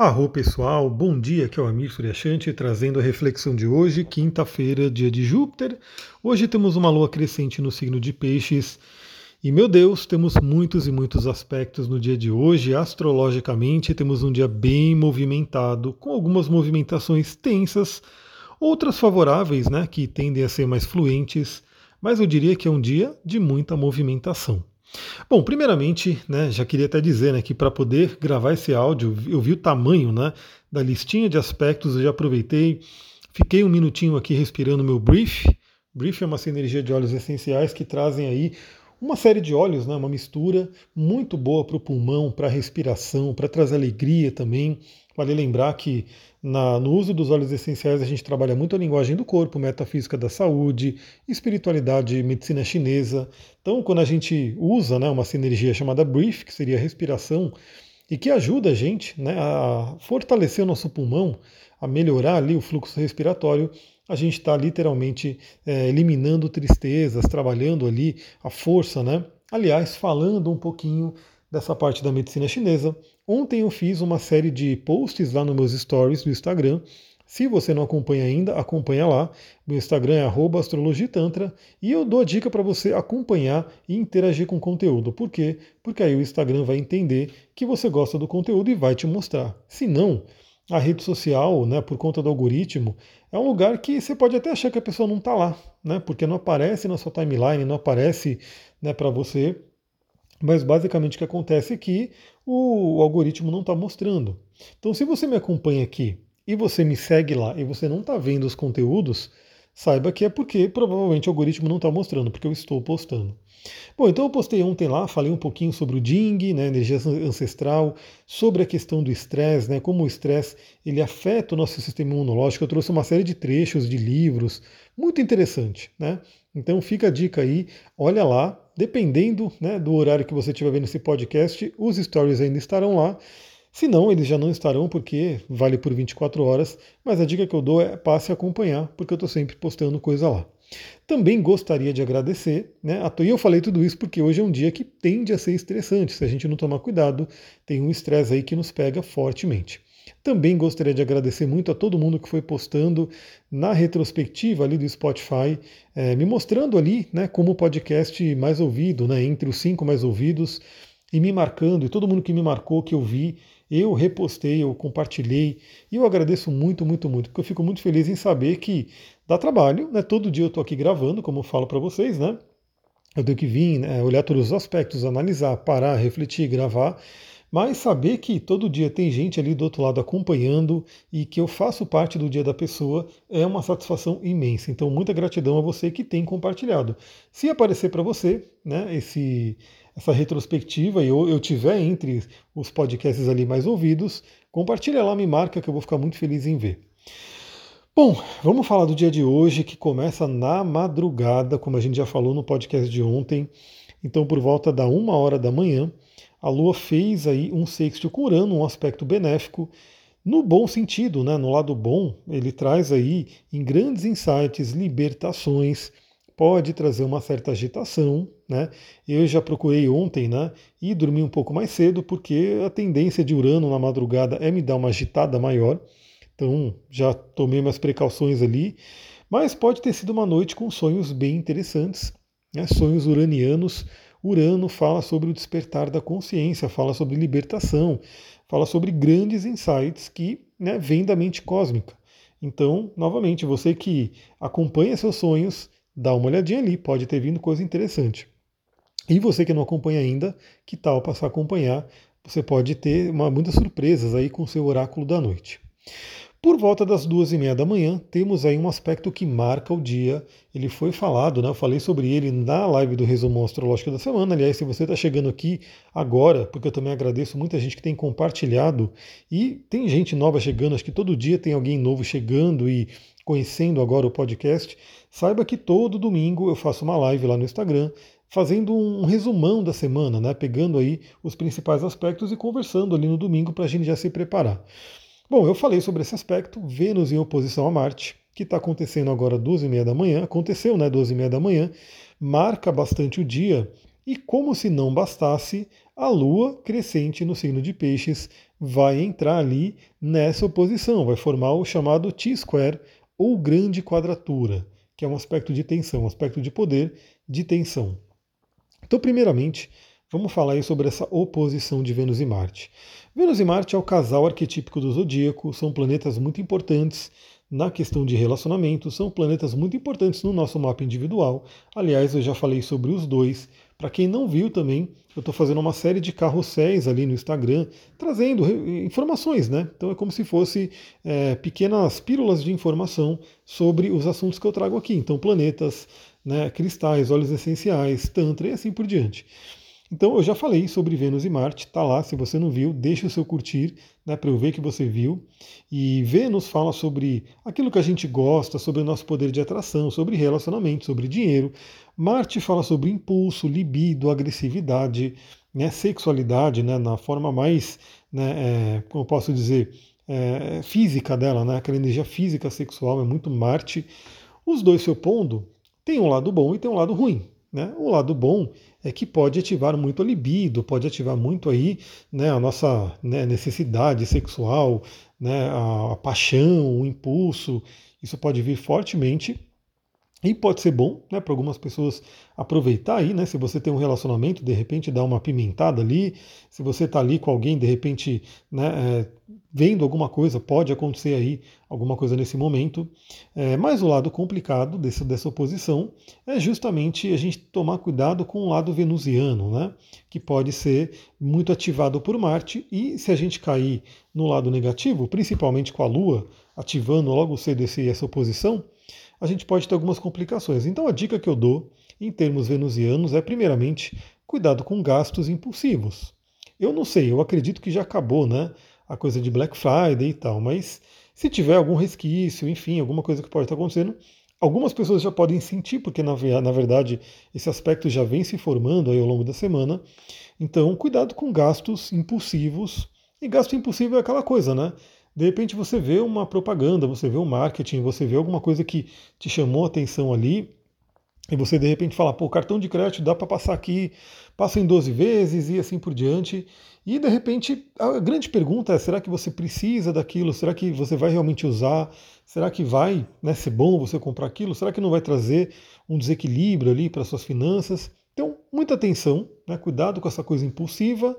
Arro pessoal, bom dia, aqui é o Amir Suryashanti trazendo a reflexão de hoje, quinta-feira, dia de Júpiter. Hoje temos uma lua crescente no signo de Peixes e, meu Deus, temos muitos e muitos aspectos no dia de hoje. Astrologicamente, temos um dia bem movimentado, com algumas movimentações tensas, outras favoráveis, né, que tendem a ser mais fluentes, mas eu diria que é um dia de muita movimentação. Bom, primeiramente, né, já queria até dizer né, que para poder gravar esse áudio, eu vi o tamanho né, da listinha de aspectos, eu já aproveitei, fiquei um minutinho aqui respirando meu brief. Brief é uma sinergia de óleos essenciais que trazem aí uma série de óleos, né, uma mistura muito boa para o pulmão, para a respiração, para trazer alegria também. Vale lembrar que na, no uso dos óleos essenciais a gente trabalha muito a linguagem do corpo, metafísica da saúde, espiritualidade, medicina chinesa. Então, quando a gente usa né, uma sinergia chamada Brief, que seria respiração, e que ajuda a gente né, a fortalecer o nosso pulmão, a melhorar ali o fluxo respiratório, a gente está literalmente é, eliminando tristezas, trabalhando ali a força, né? Aliás, falando um pouquinho dessa parte da medicina chinesa. Ontem eu fiz uma série de posts lá nos meus stories do Instagram. Se você não acompanha ainda, acompanha lá. Meu Instagram é astrologitantra e eu dou a dica para você acompanhar e interagir com o conteúdo. Por quê? Porque aí o Instagram vai entender que você gosta do conteúdo e vai te mostrar. Se não, a rede social, né, por conta do algoritmo, é um lugar que você pode até achar que a pessoa não está lá, né, porque não aparece na sua timeline, não aparece né, para você mas basicamente o que acontece é que o algoritmo não está mostrando. Então, se você me acompanha aqui e você me segue lá e você não está vendo os conteúdos, saiba que é porque provavelmente o algoritmo não está mostrando, porque eu estou postando. Bom, então eu postei ontem lá, falei um pouquinho sobre o Ding, né, energia ancestral, sobre a questão do estresse, né, como o estresse ele afeta o nosso sistema imunológico. Eu trouxe uma série de trechos de livros, muito interessante, né? Então fica a dica aí, olha lá, dependendo né, do horário que você estiver vendo esse podcast, os stories ainda estarão lá. Se não, eles já não estarão porque vale por 24 horas, mas a dica que eu dou é passe a acompanhar, porque eu estou sempre postando coisa lá. Também gostaria de agradecer, né? E eu falei tudo isso porque hoje é um dia que tende a ser estressante. Se a gente não tomar cuidado, tem um estresse aí que nos pega fortemente. Também gostaria de agradecer muito a todo mundo que foi postando na retrospectiva ali do Spotify, é, me mostrando ali né, como o podcast mais ouvido, né, entre os cinco mais ouvidos, e me marcando, e todo mundo que me marcou, que eu vi, eu repostei, eu compartilhei, e eu agradeço muito, muito, muito, porque eu fico muito feliz em saber que dá trabalho, né? Todo dia eu estou aqui gravando, como eu falo para vocês, né? Eu tenho que vir, né, olhar todos os aspectos, analisar, parar, refletir, gravar mas saber que todo dia tem gente ali do outro lado acompanhando e que eu faço parte do dia da pessoa é uma satisfação imensa. Então, muita gratidão a você que tem compartilhado. Se aparecer para você, né, esse, essa retrospectiva e eu, eu tiver entre os podcasts ali mais ouvidos, compartilha lá, me marca que eu vou ficar muito feliz em ver. Bom, vamos falar do dia de hoje que começa na madrugada, como a gente já falou no podcast de ontem. Então, por volta da uma hora da manhã, a Lua fez aí um sexto com Urano, um aspecto benéfico, no bom sentido, né? no lado bom, ele traz aí em grandes insights, libertações, pode trazer uma certa agitação, né? Eu já procurei ontem, né? E dormi um pouco mais cedo, porque a tendência de Urano na madrugada é me dar uma agitada maior. Então já tomei minhas precauções ali. Mas pode ter sido uma noite com sonhos bem interessantes, né? sonhos uranianos Urano fala sobre o despertar da consciência, fala sobre libertação, fala sobre grandes insights que né, vêm da mente cósmica. Então, novamente, você que acompanha seus sonhos, dá uma olhadinha ali, pode ter vindo coisa interessante. E você que não acompanha ainda, que tal passar a acompanhar? Você pode ter uma, muitas surpresas aí com seu oráculo da noite. Por volta das duas e meia da manhã, temos aí um aspecto que marca o dia. Ele foi falado, né? Eu falei sobre ele na live do resumo astrológico da semana. Aliás, se você está chegando aqui agora, porque eu também agradeço muita gente que tem compartilhado e tem gente nova chegando, acho que todo dia tem alguém novo chegando e conhecendo agora o podcast. Saiba que todo domingo eu faço uma live lá no Instagram fazendo um resumão da semana, né? Pegando aí os principais aspectos e conversando ali no domingo para a gente já se preparar. Bom, eu falei sobre esse aspecto, Vênus em oposição a Marte, que está acontecendo agora às 12 e meia da manhã, aconteceu, né, 12 e meia da manhã, marca bastante o dia, E como se não bastasse, a Lua crescente no signo de Peixes vai entrar ali nessa oposição, vai formar o chamado T-square ou grande quadratura, que é um aspecto de tensão, um aspecto de poder de tensão. Então, primeiramente, vamos falar aí sobre essa oposição de Vênus e Marte. Vênus e Marte é o casal arquetípico do zodíaco, são planetas muito importantes na questão de relacionamento, são planetas muito importantes no nosso mapa individual. Aliás, eu já falei sobre os dois. Para quem não viu também, eu estou fazendo uma série de carrosséis ali no Instagram, trazendo informações, né? Então é como se fosse é, pequenas pílulas de informação sobre os assuntos que eu trago aqui. Então, planetas, né, cristais, óleos essenciais, Tantra e assim por diante. Então eu já falei sobre Vênus e Marte, tá lá, se você não viu, deixa o seu curtir, né, para eu ver que você viu. E Vênus fala sobre aquilo que a gente gosta, sobre o nosso poder de atração, sobre relacionamento, sobre dinheiro. Marte fala sobre impulso, libido, agressividade, né, sexualidade, né, na forma mais, né, é, como eu posso dizer, é, física dela, né, aquela energia física sexual, é muito Marte. Os dois se opondo, tem um lado bom e tem um lado ruim. Né? O lado bom é que pode ativar muito a libido, pode ativar muito aí né, a nossa né, necessidade sexual, né, a, a paixão, o impulso. Isso pode vir fortemente e pode ser bom né, para algumas pessoas aproveitar aí, né? Se você tem um relacionamento, de repente dá uma pimentada ali. Se você está ali com alguém, de repente, né, é, vendo alguma coisa, pode acontecer aí alguma coisa nesse momento. É, mas o lado complicado desse, dessa oposição é justamente a gente tomar cuidado com o lado venusiano, né? Que pode ser muito ativado por Marte. E se a gente cair no lado negativo, principalmente com a Lua ativando logo cedo esse, essa oposição, a gente pode ter algumas complicações. Então a dica que eu dou em termos venusianos é, primeiramente, cuidado com gastos impulsivos. Eu não sei, eu acredito que já acabou, né? A coisa de Black Friday e tal, mas se tiver algum resquício, enfim, alguma coisa que pode estar acontecendo, algumas pessoas já podem sentir, porque na, na verdade esse aspecto já vem se formando aí ao longo da semana. Então, cuidado com gastos impulsivos. E gasto impulsivo é aquela coisa, né? De repente você vê uma propaganda, você vê um marketing, você vê alguma coisa que te chamou a atenção ali, e você de repente fala, pô, cartão de crédito dá para passar aqui, passa em 12 vezes e assim por diante. E de repente a grande pergunta é: será que você precisa daquilo? Será que você vai realmente usar? Será que vai né, ser bom você comprar aquilo? Será que não vai trazer um desequilíbrio ali para suas finanças? Então, muita atenção, né, cuidado com essa coisa impulsiva.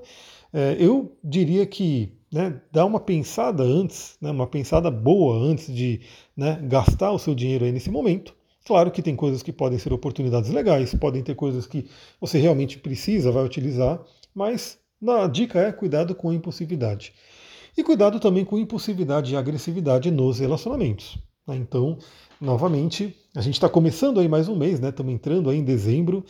É, eu diria que né, dá uma pensada antes, né, uma pensada boa antes de né, gastar o seu dinheiro aí nesse momento. Claro que tem coisas que podem ser oportunidades legais, podem ter coisas que você realmente precisa, vai utilizar, mas a dica é cuidado com a impulsividade. E cuidado também com impulsividade e agressividade nos relacionamentos. Né? Então, novamente, a gente está começando aí mais um mês, né? Estamos entrando aí em dezembro.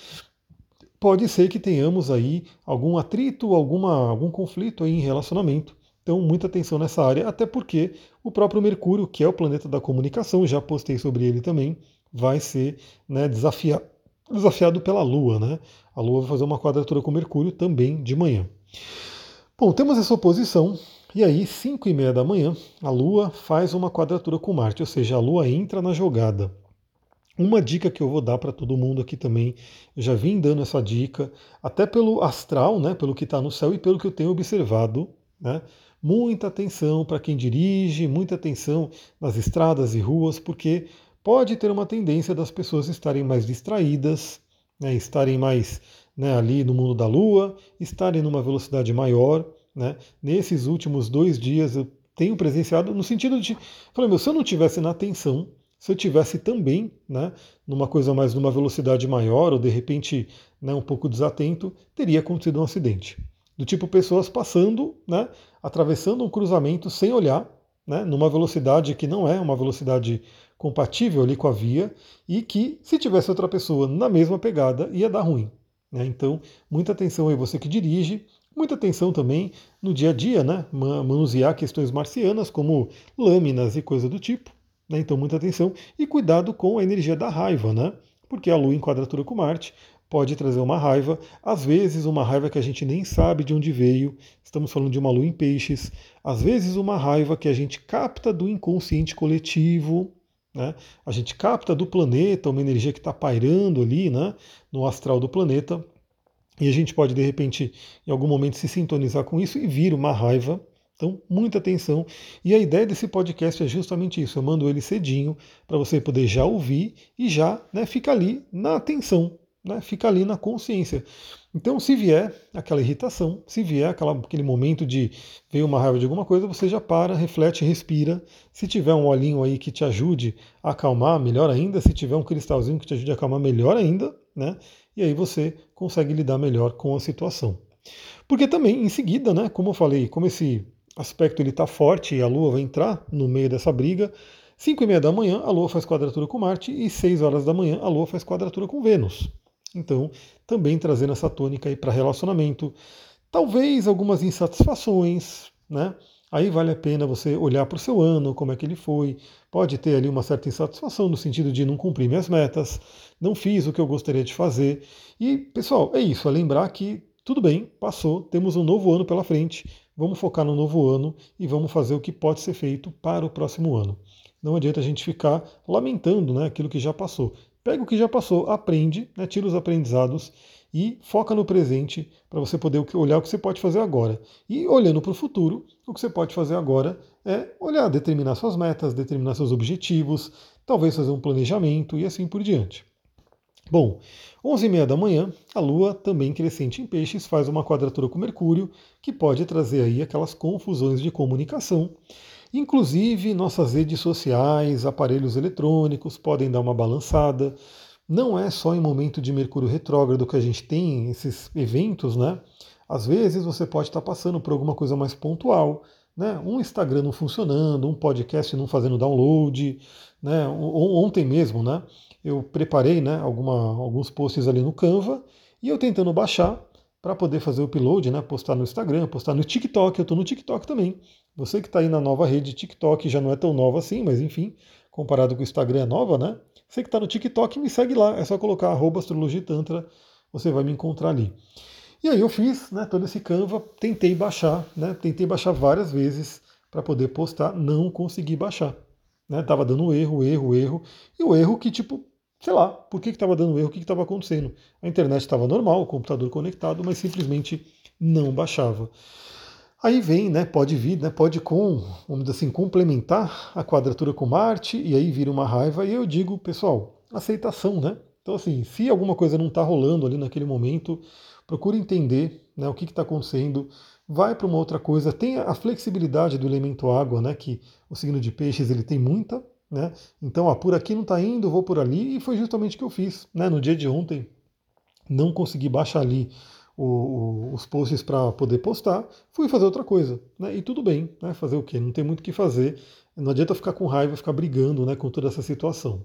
Pode ser que tenhamos aí algum atrito, alguma, algum conflito aí em relacionamento. Então, muita atenção nessa área, até porque o próprio Mercúrio, que é o planeta da comunicação, já postei sobre ele também, vai ser né, desafia, desafiado pela Lua. Né? A Lua vai fazer uma quadratura com Mercúrio também de manhã. Bom, temos essa oposição, e aí, 5 e meia da manhã, a Lua faz uma quadratura com Marte, ou seja, a Lua entra na jogada. Uma dica que eu vou dar para todo mundo aqui também, eu já vim dando essa dica, até pelo astral, né, pelo que está no céu e pelo que eu tenho observado, né, muita atenção para quem dirige, muita atenção nas estradas e ruas, porque pode ter uma tendência das pessoas estarem mais distraídas, né, estarem mais né, ali no mundo da Lua, estarem numa velocidade maior. Né. Nesses últimos dois dias eu tenho presenciado no sentido de, falei, meu, se eu não tivesse na atenção, se eu tivesse também, né, numa coisa mais numa velocidade maior ou de repente, né, um pouco desatento, teria acontecido um acidente do tipo pessoas passando, né, atravessando um cruzamento sem olhar, né, numa velocidade que não é uma velocidade compatível ali com a via e que se tivesse outra pessoa na mesma pegada ia dar ruim. Né? Então, muita atenção aí você que dirige, muita atenção também no dia a dia, né, manusear questões marcianas como lâminas e coisa do tipo. Né? Então, muita atenção e cuidado com a energia da raiva, né? Porque a Lua em quadratura com Marte pode trazer uma raiva, às vezes uma raiva que a gente nem sabe de onde veio, estamos falando de uma lua em peixes, às vezes uma raiva que a gente capta do inconsciente coletivo, né? a gente capta do planeta, uma energia que está pairando ali né? no astral do planeta. E a gente pode, de repente, em algum momento, se sintonizar com isso e vir uma raiva. Então, muita atenção. E a ideia desse podcast é justamente isso. Eu mando ele cedinho para você poder já ouvir e já né, ficar ali na atenção, né, fica ali na consciência. Então, se vier aquela irritação, se vier aquela, aquele momento de ver uma raiva de alguma coisa, você já para, reflete, respira. Se tiver um olhinho aí que te ajude a acalmar, melhor ainda. Se tiver um cristalzinho que te ajude a acalmar, melhor ainda. Né? E aí você consegue lidar melhor com a situação. Porque também, em seguida, né, como eu falei, como esse aspecto ele está forte e a Lua vai entrar no meio dessa briga, 5 e meia da manhã a Lua faz quadratura com Marte e 6 horas da manhã a Lua faz quadratura com Vênus. Então, também trazendo essa tônica aí para relacionamento. Talvez algumas insatisfações, né? Aí vale a pena você olhar para o seu ano, como é que ele foi. Pode ter ali uma certa insatisfação no sentido de não cumprir minhas metas, não fiz o que eu gostaria de fazer. E, pessoal, é isso, é lembrar que tudo bem, passou, temos um novo ano pela frente, vamos focar no novo ano e vamos fazer o que pode ser feito para o próximo ano. Não adianta a gente ficar lamentando né, aquilo que já passou. Pega o que já passou, aprende, né, tira os aprendizados e foca no presente para você poder olhar o que você pode fazer agora. E olhando para o futuro, o que você pode fazer agora é olhar, determinar suas metas, determinar seus objetivos, talvez fazer um planejamento e assim por diante. Bom, 11h30 da manhã, a Lua, também crescente em peixes, faz uma quadratura com Mercúrio, que pode trazer aí aquelas confusões de comunicação. Inclusive, nossas redes sociais, aparelhos eletrônicos podem dar uma balançada. Não é só em momento de Mercúrio retrógrado que a gente tem esses eventos, né? Às vezes você pode estar passando por alguma coisa mais pontual, né? Um Instagram não funcionando, um podcast não fazendo download, né? Ontem mesmo, né? Eu preparei, né? Alguma, alguns posts ali no Canva e eu tentando baixar para poder fazer o upload, né? Postar no Instagram, postar no TikTok. Eu estou no TikTok também. Você que está aí na nova rede TikTok já não é tão nova assim, mas enfim, comparado com o Instagram é nova, né? Você que está no TikTok, me segue lá, é só colocar astrologitantra, você vai me encontrar ali. E aí eu fiz né, todo esse Canva, tentei baixar, né, tentei baixar várias vezes para poder postar, não consegui baixar. Né, tava dando erro, erro, erro, e o erro que, tipo, sei lá, por que estava dando erro, o que estava acontecendo. A internet estava normal, o computador conectado, mas simplesmente não baixava. Aí vem, né, pode vir, né, pode com, vamos dizer assim, complementar a quadratura com Marte, e aí vira uma raiva, e eu digo, pessoal, aceitação, né? Então, assim, se alguma coisa não está rolando ali naquele momento, procure entender né, o que está acontecendo, vai para uma outra coisa, tenha a flexibilidade do elemento água, né, que o signo de peixes ele tem muita, né? Então, ó, por aqui não está indo, vou por ali, e foi justamente o que eu fiz, né? No dia de ontem, não consegui baixar ali o, o, os posts para poder postar, fui fazer outra coisa. Né? E tudo bem, né? fazer o quê? Não tem muito o que fazer. Não adianta ficar com raiva, ficar brigando né, com toda essa situação.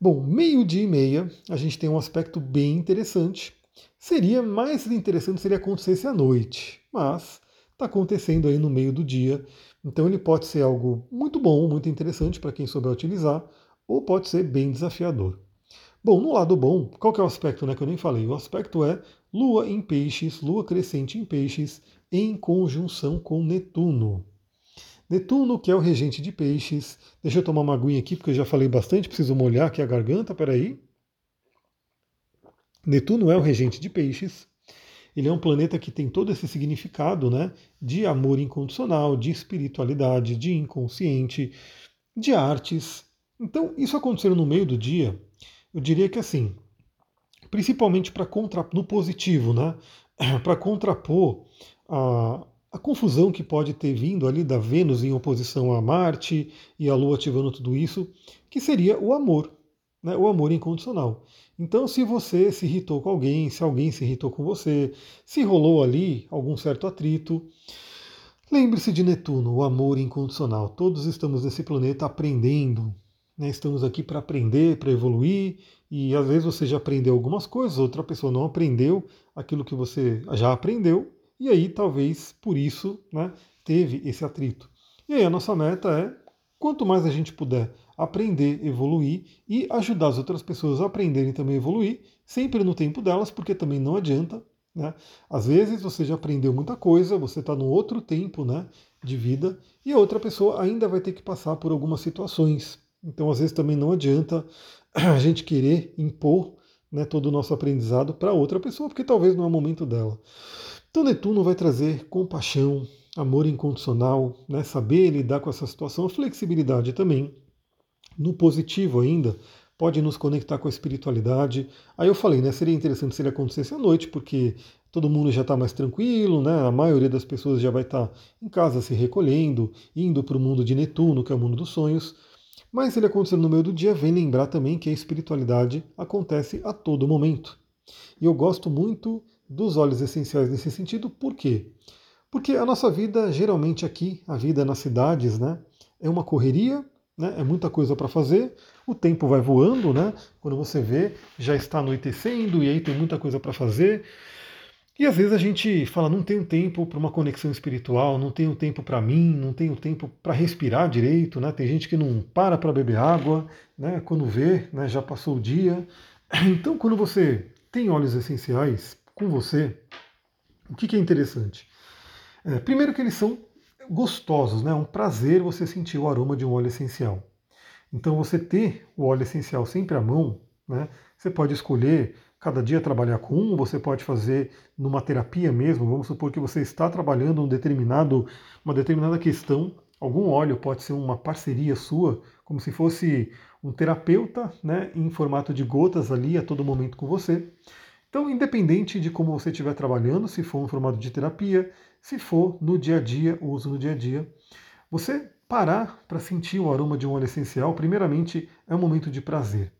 Bom, meio-dia e meia, a gente tem um aspecto bem interessante. Seria mais interessante se ele acontecesse à noite, mas está acontecendo aí no meio do dia. Então ele pode ser algo muito bom, muito interessante para quem souber utilizar, ou pode ser bem desafiador. Bom, no lado bom, qual que é o aspecto né, que eu nem falei? O aspecto é Lua em Peixes, Lua crescente em Peixes, em conjunção com Netuno. Netuno, que é o regente de Peixes. Deixa eu tomar uma aguinha aqui, porque eu já falei bastante, preciso molhar aqui a garganta, peraí. Netuno é o regente de Peixes. Ele é um planeta que tem todo esse significado né, de amor incondicional, de espiritualidade, de inconsciente, de artes. Então, isso acontecendo no meio do dia, eu diria que assim, principalmente para contra no positivo, né? para contrapor a, a confusão que pode ter vindo ali da Vênus em oposição a Marte e a Lua ativando tudo isso, que seria o amor, né? o amor incondicional. Então, se você se irritou com alguém, se alguém se irritou com você, se rolou ali algum certo atrito, lembre-se de Netuno, o amor incondicional. Todos estamos nesse planeta aprendendo, né? Estamos aqui para aprender, para evoluir, e às vezes você já aprendeu algumas coisas, outra pessoa não aprendeu aquilo que você já aprendeu, e aí talvez por isso né, teve esse atrito. E aí a nossa meta é, quanto mais a gente puder aprender, evoluir e ajudar as outras pessoas a aprenderem também a evoluir, sempre no tempo delas, porque também não adianta. Né? Às vezes você já aprendeu muita coisa, você está num outro tempo né, de vida, e a outra pessoa ainda vai ter que passar por algumas situações então, às vezes, também não adianta a gente querer impor né, todo o nosso aprendizado para outra pessoa, porque talvez não é o momento dela. Então Netuno vai trazer compaixão, amor incondicional, né, saber lidar com essa situação, flexibilidade também. No positivo ainda, pode nos conectar com a espiritualidade. Aí eu falei, né, seria interessante se ele acontecesse à noite, porque todo mundo já está mais tranquilo, né? A maioria das pessoas já vai estar tá em casa se recolhendo, indo para o mundo de Netuno, que é o mundo dos sonhos. Mas ele acontecendo no meio do dia, vem lembrar também que a espiritualidade acontece a todo momento. E eu gosto muito dos óleos essenciais nesse sentido, por quê? Porque a nossa vida, geralmente aqui, a vida nas cidades, né, é uma correria, né, é muita coisa para fazer, o tempo vai voando, né? Quando você vê, já está anoitecendo e aí tem muita coisa para fazer. E às vezes a gente fala, não tenho tempo para uma conexão espiritual, não tenho tempo para mim, não tenho tempo para respirar direito, né? Tem gente que não para para beber água, né? Quando vê, né, já passou o dia. Então, quando você tem óleos essenciais com você, o que, que é interessante? É, primeiro que eles são gostosos, né? É um prazer você sentir o aroma de um óleo essencial. Então, você ter o óleo essencial sempre à mão, né? Você pode escolher cada dia trabalhar com um, você pode fazer numa terapia mesmo, vamos supor que você está trabalhando um determinado, uma determinada questão, algum óleo pode ser uma parceria sua, como se fosse um terapeuta né, em formato de gotas ali a todo momento com você. Então, independente de como você estiver trabalhando, se for um formato de terapia, se for no dia a dia, uso no dia a dia, você parar para sentir o aroma de um óleo essencial, primeiramente é um momento de prazer.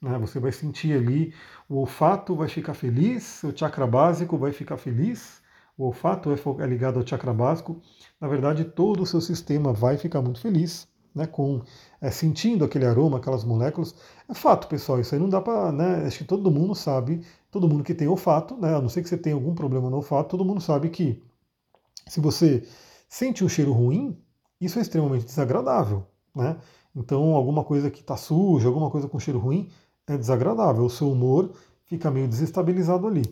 Né? Você vai sentir ali, o olfato vai ficar feliz, o chakra básico vai ficar feliz, o olfato é, é ligado ao chakra básico. Na verdade, todo o seu sistema vai ficar muito feliz, né, com é, sentindo aquele aroma, aquelas moléculas. É fato, pessoal, isso aí não dá para. Né, acho que todo mundo sabe, todo mundo que tem olfato, né, a não ser que você tenha algum problema no olfato, todo mundo sabe que se você sente um cheiro ruim, isso é extremamente desagradável. Né? Então, alguma coisa que está suja, alguma coisa com cheiro ruim, é desagradável, o seu humor fica meio desestabilizado ali.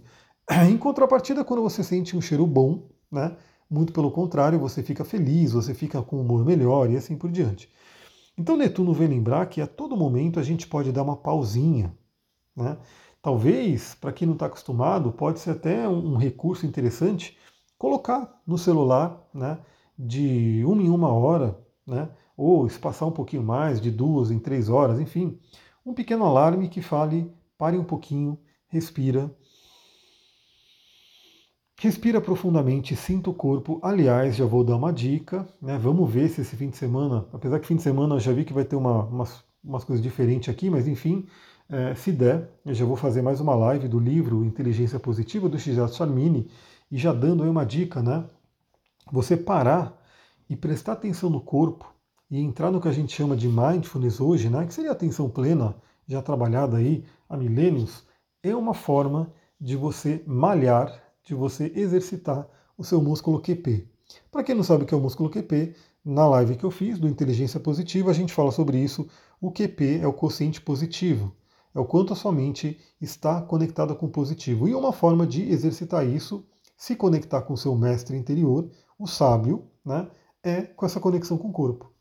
Em contrapartida, quando você sente um cheiro bom, né, muito pelo contrário, você fica feliz, você fica com um humor melhor e assim por diante. Então Netuno vem lembrar que a todo momento a gente pode dar uma pausinha. Né? Talvez, para quem não está acostumado, pode ser até um, recurso interessante colocar no celular né, de uma em uma hora, né, ou espaçar um pouquinho mais, de duas em três horas, enfim, um pequeno alarme que fale, pare um pouquinho, respira. Respira profundamente, sinta o corpo. Aliás, já vou dar uma dica, né? Vamos ver se esse fim de semana, apesar que fim de semana eu já vi que vai ter uma, umas, umas coisas diferentes aqui, mas enfim, é, se der, eu já vou fazer mais uma live do livro Inteligência Positiva do Shizato Charmini e já dando aí uma dica, né? Você parar e prestar atenção no corpo e entrar no que a gente chama de mindfulness hoje, né, que seria a atenção plena, já trabalhada aí há milênios, é uma forma de você malhar, de você exercitar o seu músculo QP. Para quem não sabe o que é o músculo QP, na live que eu fiz do Inteligência Positiva, a gente fala sobre isso. O QP é o quociente positivo, é o quanto a sua mente está conectada com o positivo. E uma forma de exercitar isso, se conectar com o seu mestre interior, o sábio, né, é com essa conexão com o corpo.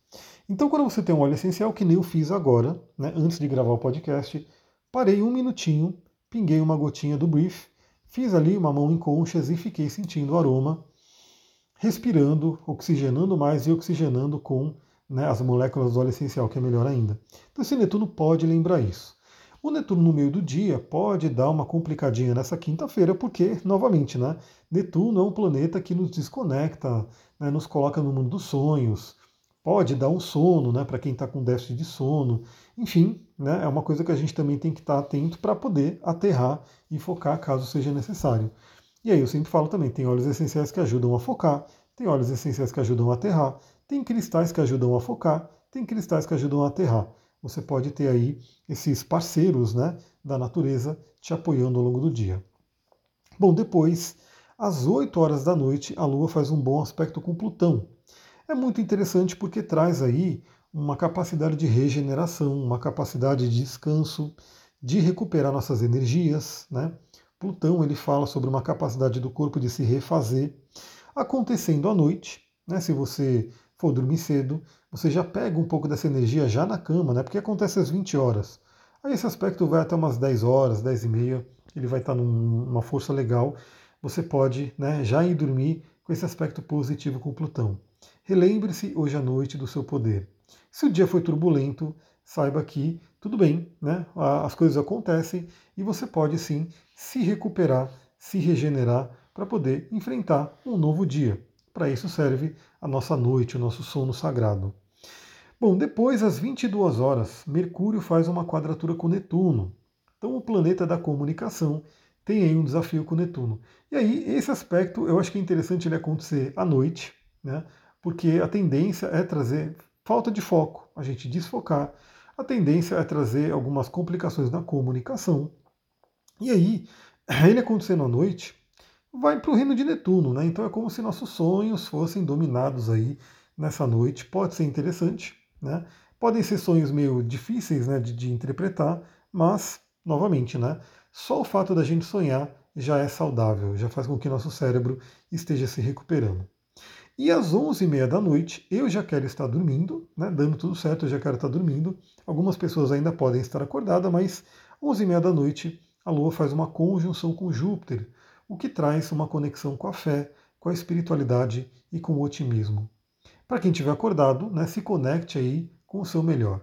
Então, quando você tem um óleo essencial, que nem eu fiz agora, né, antes de gravar o podcast, parei um minutinho, pinguei uma gotinha do Brief, fiz ali uma mão em conchas e fiquei sentindo o aroma, respirando, oxigenando mais e oxigenando com né, as moléculas do óleo essencial, que é melhor ainda. Então, esse Netuno pode lembrar isso. O Netuno no meio do dia pode dar uma complicadinha nessa quinta-feira, porque, novamente, né, Netuno é um planeta que nos desconecta, né, nos coloca no mundo dos sonhos, pode dar um sono, né, para quem está com déficit de sono. Enfim, né, é uma coisa que a gente também tem que estar tá atento para poder aterrar e focar caso seja necessário. E aí eu sempre falo também, tem óleos essenciais que ajudam a focar, tem óleos essenciais que ajudam a aterrar, tem cristais que ajudam a focar, tem cristais que ajudam a aterrar. Você pode ter aí esses parceiros né, da natureza te apoiando ao longo do dia. Bom, depois, às 8 horas da noite, a Lua faz um bom aspecto com Plutão é muito interessante porque traz aí uma capacidade de regeneração, uma capacidade de descanso, de recuperar nossas energias. Né? Plutão ele fala sobre uma capacidade do corpo de se refazer. Acontecendo à noite, né? se você for dormir cedo, você já pega um pouco dessa energia já na cama, né? porque acontece às 20 horas. Aí esse aspecto vai até umas 10 horas, 10 e meia, ele vai estar numa força legal. Você pode né, já ir dormir com esse aspecto positivo com Plutão. Relembre-se hoje à noite do seu poder. Se o dia foi turbulento, saiba que tudo bem, né? as coisas acontecem e você pode sim se recuperar, se regenerar para poder enfrentar um novo dia. Para isso serve a nossa noite, o nosso sono sagrado. Bom, depois, às 22 horas, Mercúrio faz uma quadratura com Netuno. Então, o planeta da comunicação tem aí um desafio com Netuno. E aí, esse aspecto eu acho que é interessante ele acontecer à noite, né? porque a tendência é trazer falta de foco, a gente desfocar. A tendência é trazer algumas complicações na comunicação. E aí, ele acontecendo à noite, vai para o reino de Netuno, né? Então é como se nossos sonhos fossem dominados aí nessa noite. Pode ser interessante, né? Podem ser sonhos meio difíceis né, de, de interpretar, mas, novamente, né, só o fato da gente sonhar já é saudável, já faz com que nosso cérebro esteja se recuperando. E às 11h30 da noite, eu já quero estar dormindo, né, dando tudo certo, eu já quero estar dormindo. Algumas pessoas ainda podem estar acordadas, mas 11h30 da noite, a Lua faz uma conjunção com Júpiter, o que traz uma conexão com a fé, com a espiritualidade e com o otimismo. Para quem estiver acordado, né, se conecte aí com o seu melhor.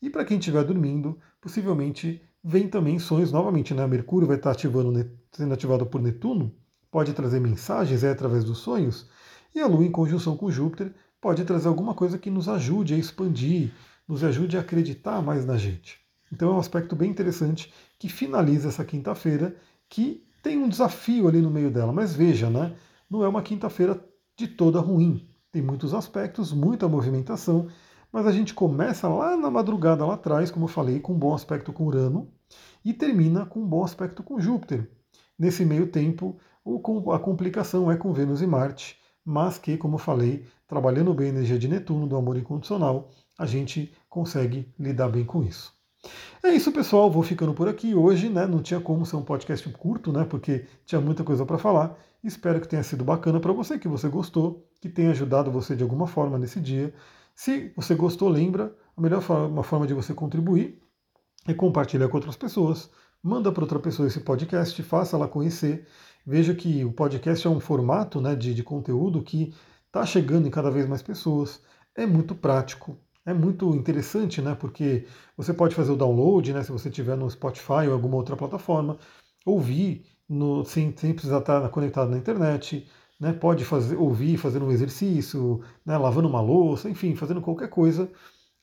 E para quem estiver dormindo, possivelmente vem também sonhos novamente, né? Mercúrio vai estar ativando, sendo ativado por Netuno, pode trazer mensagens é, através dos sonhos, e a Lua em conjunção com Júpiter pode trazer alguma coisa que nos ajude a expandir, nos ajude a acreditar mais na gente. Então é um aspecto bem interessante que finaliza essa quinta-feira, que tem um desafio ali no meio dela, mas veja, né? Não é uma quinta-feira de toda ruim. Tem muitos aspectos, muita movimentação, mas a gente começa lá na madrugada lá atrás, como eu falei, com um bom aspecto com Urano e termina com um bom aspecto com Júpiter. Nesse meio tempo, a complicação é com Vênus e Marte, mas que, como falei, trabalhando bem a energia de Netuno, do amor incondicional, a gente consegue lidar bem com isso. É isso, pessoal. Vou ficando por aqui hoje, né? Não tinha como ser um podcast curto, né? Porque tinha muita coisa para falar. Espero que tenha sido bacana para você, que você gostou, que tenha ajudado você de alguma forma nesse dia. Se você gostou, lembra, a melhor forma, forma de você contribuir é compartilhar com outras pessoas. Manda para outra pessoa esse podcast, faça ela conhecer. Veja que o podcast é um formato né, de, de conteúdo que está chegando em cada vez mais pessoas. É muito prático, é muito interessante, né? Porque você pode fazer o download, né? Se você tiver no Spotify ou alguma outra plataforma, ouvir no, sem, sem precisar estar conectado na internet, né? Pode fazer, ouvir fazendo um exercício, né? lavando uma louça, enfim, fazendo qualquer coisa.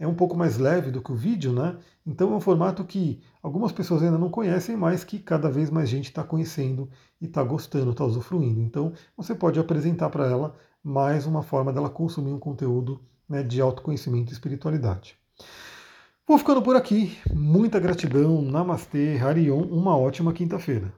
É um pouco mais leve do que o vídeo, né? Então é um formato que algumas pessoas ainda não conhecem, mas que cada vez mais gente está conhecendo e está gostando, está usufruindo. Então você pode apresentar para ela mais uma forma dela consumir um conteúdo né, de autoconhecimento e espiritualidade. Vou ficando por aqui. Muita gratidão. Namastê, Harion. Uma ótima quinta-feira.